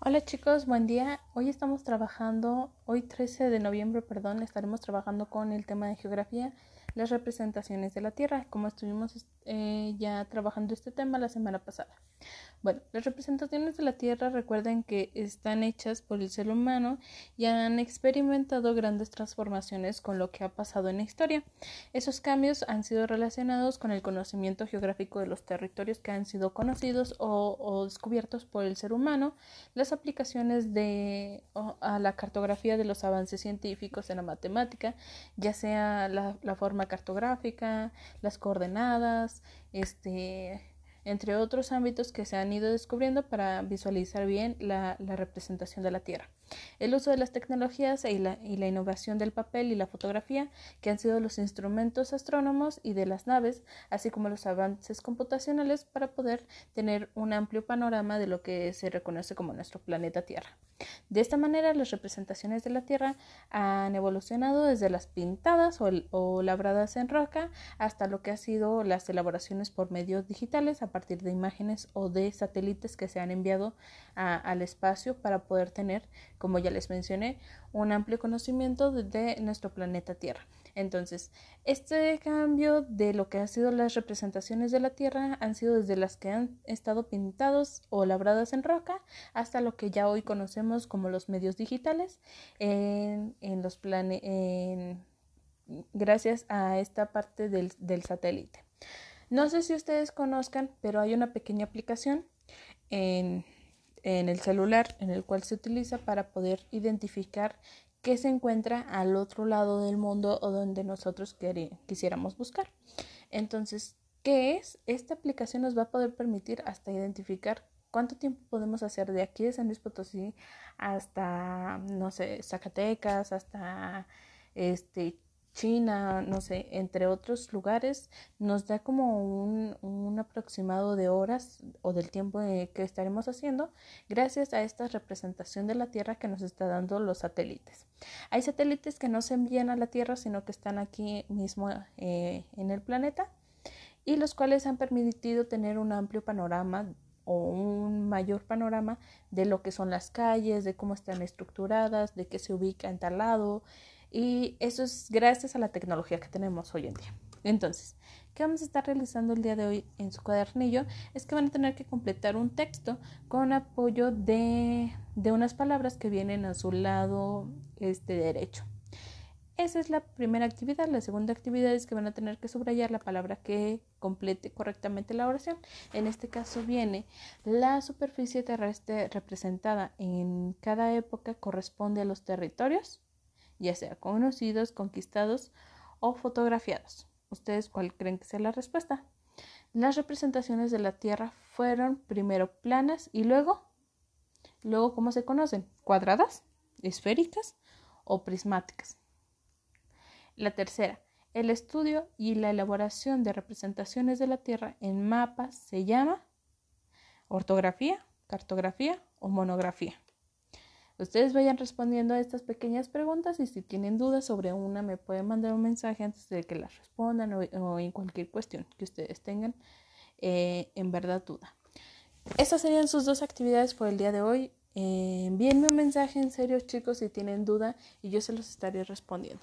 Hola chicos, buen día. Hoy estamos trabajando, hoy 13 de noviembre, perdón, estaremos trabajando con el tema de geografía, las representaciones de la Tierra, como estuvimos eh, ya trabajando este tema la semana pasada. Bueno, las representaciones de la Tierra recuerden que están hechas por el ser humano y han experimentado grandes transformaciones con lo que ha pasado en la historia. Esos cambios han sido relacionados con el conocimiento geográfico de los territorios que han sido conocidos o, descubiertos por el ser humano, las aplicaciones de a la cartografía de los avances científicos en la matemática, ya sea la, forma cartográfica, las coordenadas, este entre otros ámbitos que se han ido descubriendo para visualizar bien la, representación de la Tierra. El uso de las tecnologías y la, y la, innovación del papel y la fotografía, que han sido los instrumentos astrónomos y de las naves, así como los avances computacionales para poder tener un amplio panorama de lo que se reconoce como nuestro planeta Tierra. De esta manera, las representaciones de la Tierra han evolucionado desde las pintadas o, labradas en roca hasta lo que ha sido las elaboraciones por medios digitales a partir de imágenes o de satélites que se han enviado al espacio para poder tener, como ya les mencioné, un amplio conocimiento de nuestro planeta Tierra. Entonces, este cambio de lo que han sido las representaciones de la Tierra han sido desde las que han estado pintados o labradas en roca hasta lo que ya hoy conocemos como los medios digitales en, los planes gracias a esta parte del, del satélite. No sé si ustedes conozcan, pero hay una pequeña aplicación en, en el celular en el cual se utiliza para poder identificar que se encuentra al otro lado del mundo o donde nosotros quisiéramos buscar. Entonces, ¿qué es? Esta aplicación nos va a poder permitir hasta identificar cuánto tiempo podemos hacer de aquí de San Luis Potosí hasta, no sé, Zacatecas, hasta este China, no sé, entre otros lugares, nos da como un, un aproximado de horas o del tiempo que estaremos haciendo gracias a esta representación de la Tierra que nos está dando los satélites. Hay satélites que no se envían a la Tierra, sino que están aquí mismo eh, en el planeta y los cuales han permitido tener un amplio panorama o un mayor panorama de lo que son las calles, de cómo están estructuradas, de qué se ubica en tal lado, y eso es gracias a la tecnología que tenemos hoy en día. Entonces, ¿qué vamos a estar realizando el día de hoy en su cuadernillo? Es que van a tener que completar un texto con apoyo de, de unas palabras que vienen a su lado este, derecho. Esa es la primera actividad. La segunda actividad es que van a tener que subrayar la palabra que complete correctamente la oración. En este caso viene la superficie terrestre representada en cada época corresponde a los territorios ya sea conocidos, conquistados o fotografiados. ¿Ustedes cuál creen que sea la respuesta? Las representaciones de la Tierra fueron primero planas y luego, luego ¿cómo se conocen? ¿Cuadradas, esféricas o prismáticas? La tercera, el estudio y la elaboración de representaciones de la Tierra en mapas se llama ortografía, cartografía o monografía. Ustedes vayan respondiendo a estas pequeñas preguntas y si tienen dudas sobre una me pueden mandar un mensaje antes de que las respondan o, en cualquier cuestión que ustedes tengan eh, en verdad duda. Estas serían sus dos actividades por el día de hoy. Eh, envíenme un mensaje en serio chicos si tienen duda y yo se los estaré respondiendo.